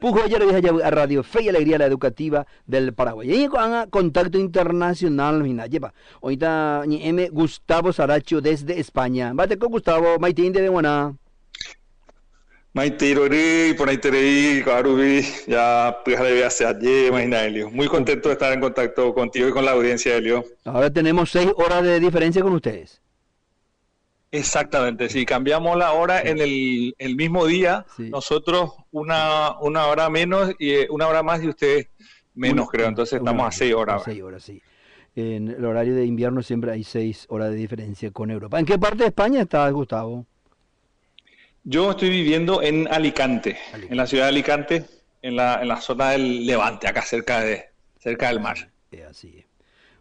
Pujo ayer a Radio Fe y Alegría la Educativa del Paraguay. Y con contacto internacional, lleva. Ahorita M. Gustavo Saracho desde España. Bate con Gustavo, Maitín de Buena. Maitirori, por ahí te Garubi, ya pues hace ayer, imagina Elio. Muy contento de estar en contacto contigo y con la audiencia, Elio. Ahora tenemos seis horas de diferencia con ustedes. Exactamente, si cambiamos la hora en el, el mismo día, nosotros una, una hora menos y eh, una hora más y ustedes menos, creo. Entonces estamos a seis horas. seis horas, sí. En el horario de invierno siempre hay seis horas de diferencia con Europa. ¿En qué parte de España estás, Gustavo? Yo estoy viviendo en Alicante, en la ciudad de Alicante, en la, en la zona del Levante, acá cerca, de, cerca del mar. Así es.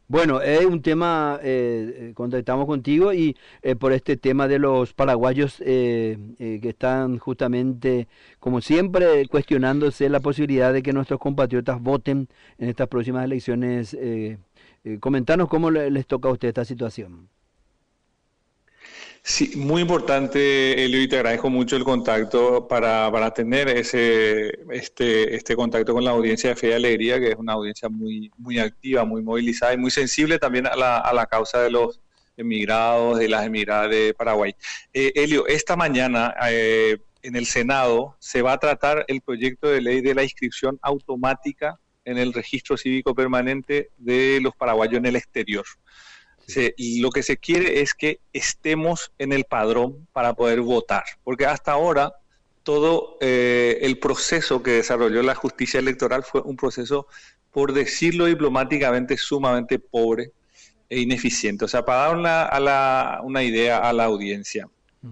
Bueno, es un tema, eh, eh, contactamos contigo y eh, por este tema de los paraguayos que están justamente, como siempre, cuestionándose la posibilidad de que nuestros compatriotas voten en estas próximas elecciones. comentanos cómo les toca a usted esta situación. Sí, muy importante, Elio, y te agradezco mucho el contacto para, para tener ese, este, este contacto con la audiencia de Fe y Alegría, que es una audiencia muy, muy activa, muy movilizada y muy sensible también a la, a la causa de los emigrados, de las emigradas de Paraguay. Eh, Elio, esta mañana eh, en el Senado se va a tratar el proyecto de ley de la inscripción automática en el registro cívico permanente de los paraguayos en el exterior lo que se quiere es que estemos en el padrón para poder votar, porque hasta ahora todo eh, el proceso que desarrolló la justicia electoral fue un proceso, por decirlo diplomáticamente, sumamente pobre e ineficiente. O sea, para dar una, idea a la audiencia,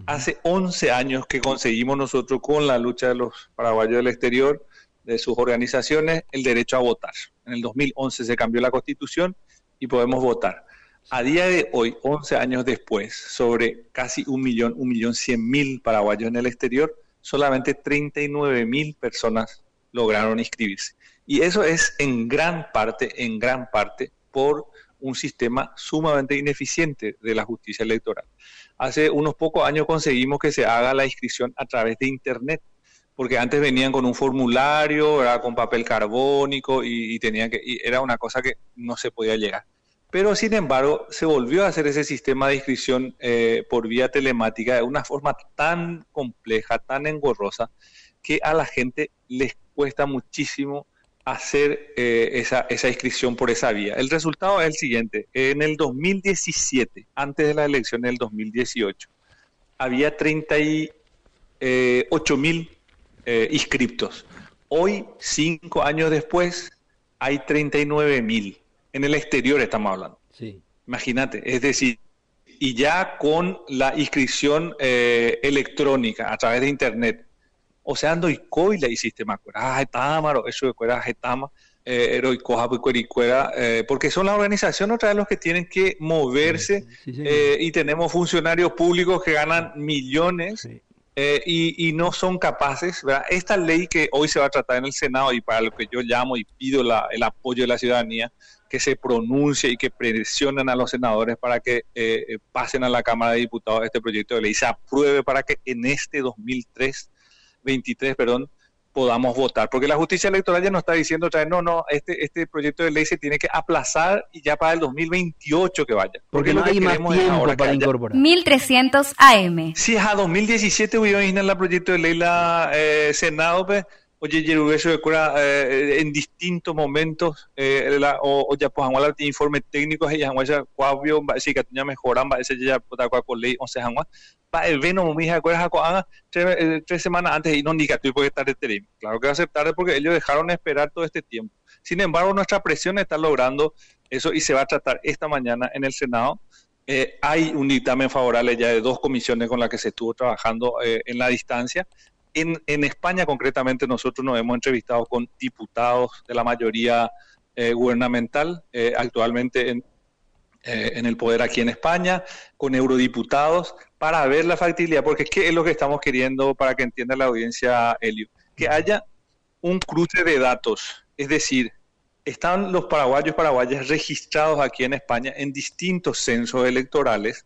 hace 11 años que conseguimos nosotros con la lucha de los paraguayos del exterior, de sus organizaciones, el derecho a votar. En el 2011 se cambió la constitución y podemos votar. A día de hoy, 11 años después, sobre casi un millón, un millón cien mil paraguayos en el exterior, solamente 39 mil personas lograron inscribirse. Y eso es en gran parte, en gran parte, por un sistema sumamente ineficiente de la justicia electoral. Hace unos pocos años conseguimos que se haga la inscripción a través de Internet, porque antes venían con un formulario, era con papel carbónico y, tenían que, y era una cosa que no se podía llegar. Pero sin embargo, se volvió a hacer ese sistema de inscripción eh, por vía telemática de una forma tan compleja, tan engorrosa, que a la gente les cuesta muchísimo hacer eh, esa, inscripción por esa vía. El resultado es el siguiente. En el 2017, antes de la elección del 2018, había 38 eh, mil inscriptos. Hoy, cinco años después, hay 39 mil. En el exterior estamos hablando. Sí. Imagínate, es decir, y ya con la inscripción eh, electrónica a través de internet. O sea, ando y coila y sistema cuera, tamaro, eso de cuera, tama, eh, eh, porque son las organizaciones otra vez los que tienen que moverse eh, y tenemos funcionarios públicos que ganan millones y, y, no son capaces, ¿verdad? Esta ley que hoy se va a tratar en el Senado y para lo que yo llamo y pido la, el apoyo de la ciudadanía, que se pronuncie y que presionen a los senadores para que eh, eh, pasen a la Cámara de Diputados este proyecto de ley, se apruebe para que en este 2003, 23, perdón, podamos votar. Porque la justicia electoral ya nos está diciendo otra vez, no, no, este, este proyecto de ley se tiene que aplazar y ya para el 2028 que vaya. Porque, no hay más tiempo para incorporar. 1300 AM. Si es a 2017 hubiera el proyecto de ley la eh, Senado, pues oye eso de cura eh, en distintos momentos eh, la, o, o ya pues han de informe técnico ya han ya cuavio decir que tenía mejoran ese ya puta cua con ley 11 han va el veno mi hija haga tres, tres semanas antes y no ni que puedes estar este claro que va a ser tarde porque ellos dejaron esperar todo este tiempo. Sin embargo nuestra presión está logrando eso y se va a tratar esta mañana en el Senado. Eh, hay un dictamen favorable ya de dos comisiones con las que se estuvo trabajando eh, en la distancia en, España concretamente nosotros nos hemos entrevistado con diputados de la mayoría eh, gubernamental, eh, actualmente en, eh, en, el poder aquí en España, con eurodiputados, para ver la factibilidad, porque ¿qué es lo que estamos queriendo para que entienda la audiencia, Elio? Que haya un cruce de datos, es decir, están los paraguayos paraguayas registrados aquí en España en distintos censos electorales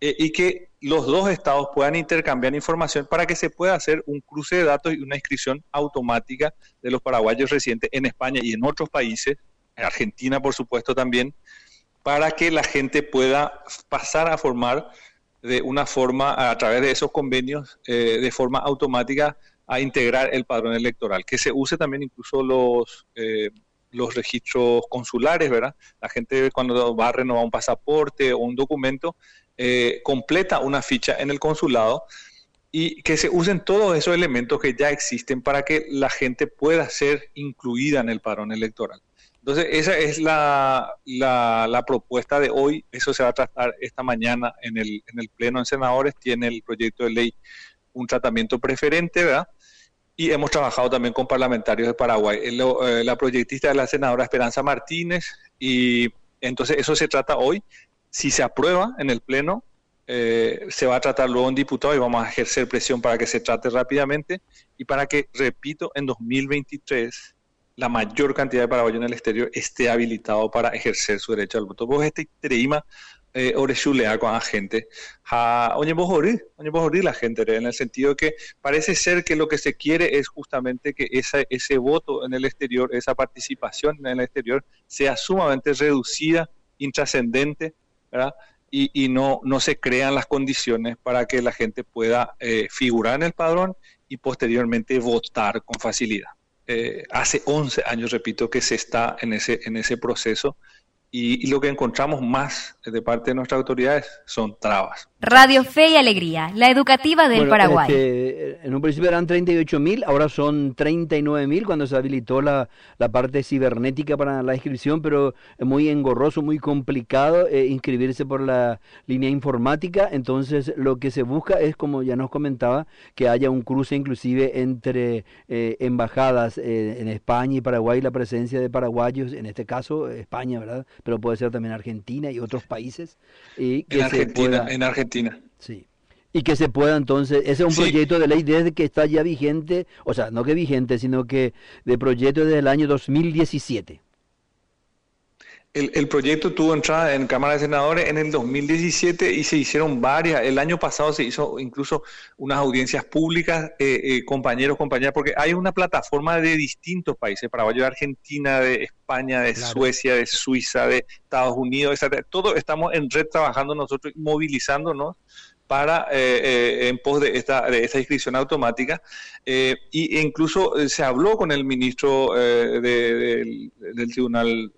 eh, y que los dos estados puedan intercambiar información para que se pueda hacer un cruce de datos y una inscripción automática de los paraguayos residentes en España y en otros países, en Argentina por supuesto también, para que la gente pueda pasar a formar de una forma, a través de esos convenios, eh, de forma automática, a integrar el padrón electoral, que se use también incluso los, eh, los registros consulares, ¿verdad? La gente cuando va a renovar un pasaporte o un documento, eh, completa una ficha en el consulado y que se usen todos esos elementos que ya existen para que la gente pueda ser incluida en el padrón electoral. Entonces, esa es la, la, propuesta de hoy. Eso se va a tratar esta mañana en el, en el Pleno de Senadores. Tiene el proyecto de ley un tratamiento preferente, ¿verdad? Y hemos trabajado también con parlamentarios de Paraguay. Eh, la proyectista es la senadora Esperanza Martínez. Y entonces, eso se trata hoy. Si se aprueba en el Pleno, eh, se va a tratar luego en diputado y vamos a ejercer presión para que se trate rápidamente y para que, repito, en 2023 la mayor cantidad de paraguayos en el exterior esté habilitado para ejercer su derecho al voto. Vos este treima eh, ore chulea con la gente. oye, vos orir, oye, vos orir la gente, en el sentido que parece ser que lo que se quiere es justamente que esa, ese voto en el exterior, esa participación en el exterior, sea sumamente reducida, intrascendente, ¿verdad? Y, y, no, no se crean las condiciones para que la gente pueda eh, figurar en el padrón y posteriormente votar con facilidad. Eh, hace 11 años, repito, que se está en ese, en ese proceso y, lo que encontramos más de parte de nuestras autoridades son trabas. Radio Fe y Alegría, la educativa del Paraguay. Este, en un principio eran 38 mil, ahora son 39 mil cuando se habilitó la, la, parte cibernética para la inscripción, pero es muy engorroso, muy complicado eh, inscribirse por la línea informática. Entonces lo que se busca es, como ya nos comentaba, que haya un cruce inclusive entre eh, embajadas eh, en España y Paraguay, la presencia de paraguayos, en este caso España, ¿verdad? pero puede ser también Argentina y otros países. Y que en, Argentina, en Argentina. Sí. Y que se pueda entonces, ese es un proyecto de ley desde que está ya vigente, o sea, no que vigente, sino que de proyecto desde el año 2017. El, proyecto tuvo entrada en Cámara de Senadores en el 2017 y se hicieron varias. El año pasado se hizo incluso unas audiencias públicas, eh, eh, compañeros, compañeras, porque hay una plataforma de distintos países, Paraguay, de Argentina, de España, de Suecia, de Suiza, de Estados Unidos, etc. Todos estamos en red trabajando nosotros, movilizándonos para eh, en pos de esta, de esta inscripción automática e incluso se habló con el ministro del Tribunal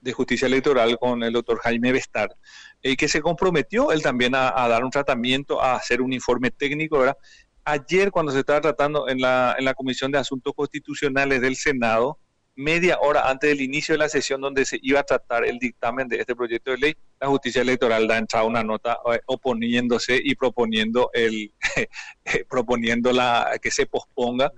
de Justicia Electoral con el doctor Jaime Bestar, eh, que se comprometió él también a, dar un tratamiento, a hacer un informe técnico. ¿verdad? Ayer, cuando se estaba tratando en la, en la Comisión de Asuntos Constitucionales del Senado, media hora antes del inicio de la sesión donde se iba a tratar el dictamen de este proyecto de ley, la justicia electoral da entrada una nota eh, oponiéndose y proponiendo el proponiendo la que se posponga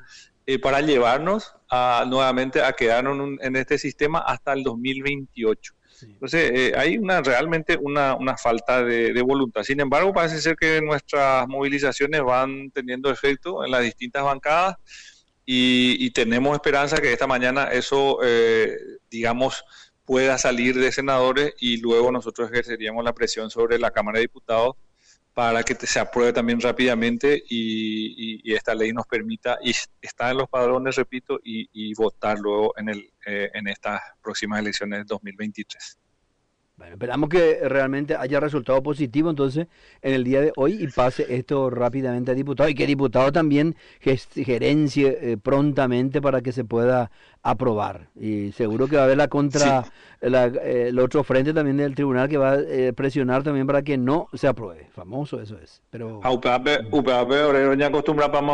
eh, para llevarnos a, nuevamente a quedarnos en, este sistema hasta el 2028. Entonces, eh, hay una realmente una, una falta de, voluntad. Sin embargo, parece ser que nuestras movilizaciones van teniendo efecto en las distintas bancadas y, tenemos esperanza que esta mañana eso, eh, digamos, pueda salir de senadores y luego nosotros ejerceríamos la presión sobre la Cámara de Diputados para que se apruebe también rápidamente y, esta ley nos permita y estar en los padrones, repito, y, votar luego en, el, eh, en estas próximas elecciones de 2023. Bueno, esperamos que realmente haya resultado positivo entonces en el día de hoy y pase esto rápidamente a diputado y que el diputado también gerencie eh, prontamente para que se pueda aprobar. Y seguro que va a haber la contra, eh, el otro frente también del tribunal que va a eh, presionar también para que no se apruebe. Famoso eso es. Pero... A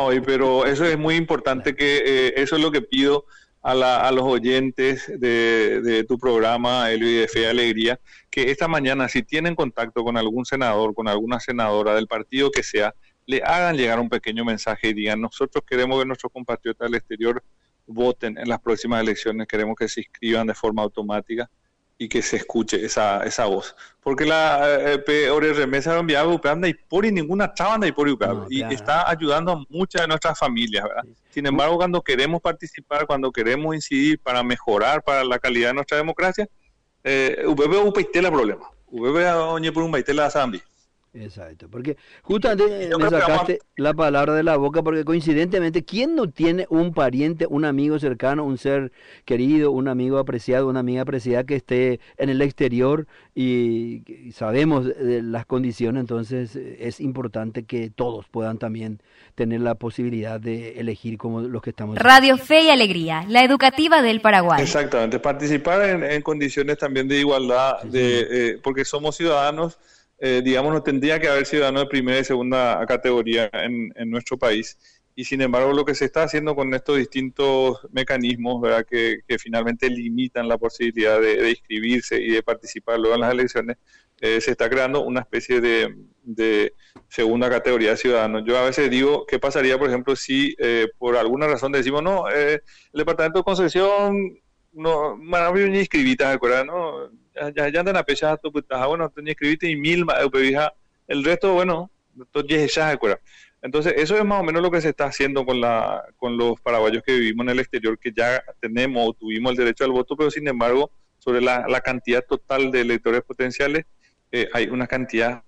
hoy, pero eso es muy importante que eso es lo que pido a, los oyentes de, tu programa, y de Alegría, que esta mañana, si tienen contacto con algún senador, con alguna senadora del partido que sea, le hagan llegar un pequeño mensaje y digan, nosotros queremos que nuestros compatriotas del exterior voten en las próximas elecciones, queremos que se inscriban de forma automática y que se escuche esa, esa voz. Porque la eh, peor remesa enviada a y por ninguna traba y por y está ayudando a muchas de nuestras familias, ¿verdad? Sin embargo, cuando queremos participar, cuando queremos incidir para mejorar para la calidad de nuestra democracia, eh, UPP UPIT la problema. UPP oñe por un baitela zambi. Exacto, porque justamente me sacaste la palabra de la boca, porque coincidentemente, ¿quién no tiene un pariente, un amigo cercano, un ser querido, un amigo apreciado, una amiga apreciada que esté en el exterior y, sabemos de las condiciones, entonces es importante que todos puedan también tener la posibilidad de elegir como los que estamos. Radio Fe y Alegría, la educativa del Paraguay. Exactamente, participar en, condiciones también de igualdad, de, eh, porque somos ciudadanos eh, digamos, no tendría que haber ciudadanos de primera y segunda categoría en, nuestro país. Y sin embargo, lo que se está haciendo con estos distintos mecanismos, ¿verdad? Que, finalmente limitan la posibilidad de, inscribirse y de participar luego en las elecciones, eh, se está creando una especie de, segunda categoría de ciudadanos. Yo a veces digo, ¿qué pasaría, por ejemplo, si eh, por alguna razón decimos, no, el Departamento de Concepción no, bueno, ni inscribitas, ¿verdad? No, ya, ya andan a pesar, pues, bueno, tenía escribiste y mil, el resto, bueno, entonces Entonces, eso es más o menos lo que se está haciendo con, la, con los paraguayos que vivimos en el exterior, que ya tenemos o tuvimos el derecho al voto, pero sin embargo, sobre la, la cantidad total de electores potenciales, eh, hay una cantidad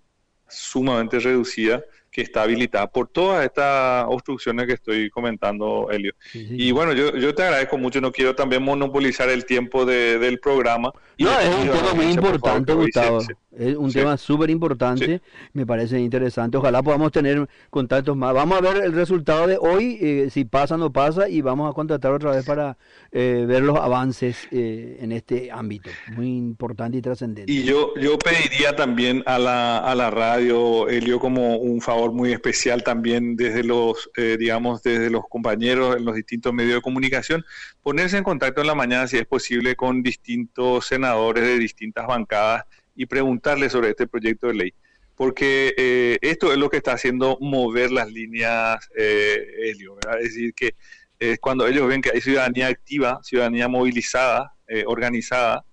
sumamente reducida que está habilitada por todas estas obstrucciones que estoy comentando, Elio. Y bueno, yo, yo te agradezco mucho, no quiero también monopolizar el tiempo de, del programa. No, es un tema muy importante, Gustavo. Es un tema súper importante, me parece interesante. Ojalá podamos tener contactos más. Vamos a ver el resultado de hoy, eh, si pasa o no pasa, y vamos a contratar otra vez para eh, ver los avances eh, en este ámbito. Muy importante y trascendente. Y yo, yo pediría también a la, a la radio, Elio, como un favor muy especial también desde los, digamos, desde los compañeros en los distintos medios de comunicación, ponerse en contacto en la mañana, si es posible, con distintos senadores de distintas bancadas y preguntarle sobre este proyecto de ley. Porque eh, esto es lo que está haciendo mover las líneas, eh, Helio. Es decir, que es cuando ellos ven que hay ciudadanía activa, ciudadanía movilizada, eh, organizada,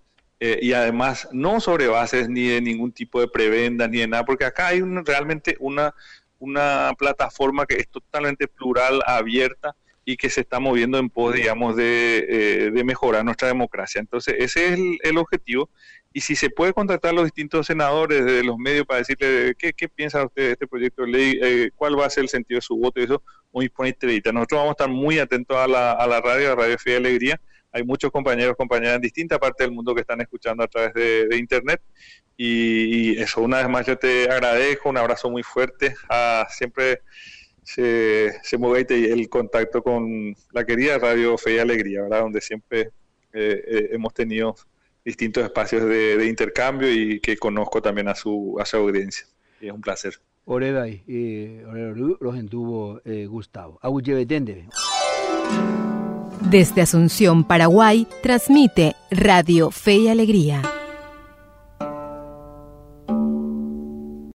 y además no sobre bases ni de ningún tipo de prebenda ni de nada, porque acá hay realmente una, una plataforma que es totalmente plural, abierta, y que se está moviendo en pos, digamos, de, de mejorar nuestra democracia. Entonces, ese es el, objetivo y si se puede contactar a los distintos senadores de los medios para decirle qué, qué piensa usted de este proyecto de ley, eh, cuál va a ser el sentido de su voto y eso, muy estrellita. Nosotros vamos a estar muy atentos a la, a la radio, a Radio Fe y Alegría. Hay muchos compañeros, compañeras en distintas partes del mundo que están escuchando a través de, Internet. Y, eso, una vez más, yo te agradezco, un abrazo muy fuerte. a siempre se, se mueve el contacto con la querida Radio Fe y Alegría, ¿verdad? Donde siempre eh, eh, hemos tenido distintos espacios de, intercambio y que conozco también a su, a su audiencia. Y es un placer. Oreday, los entuvo eh, Gustavo. Desde Asunción, Paraguay, transmite Radio Fe y Alegría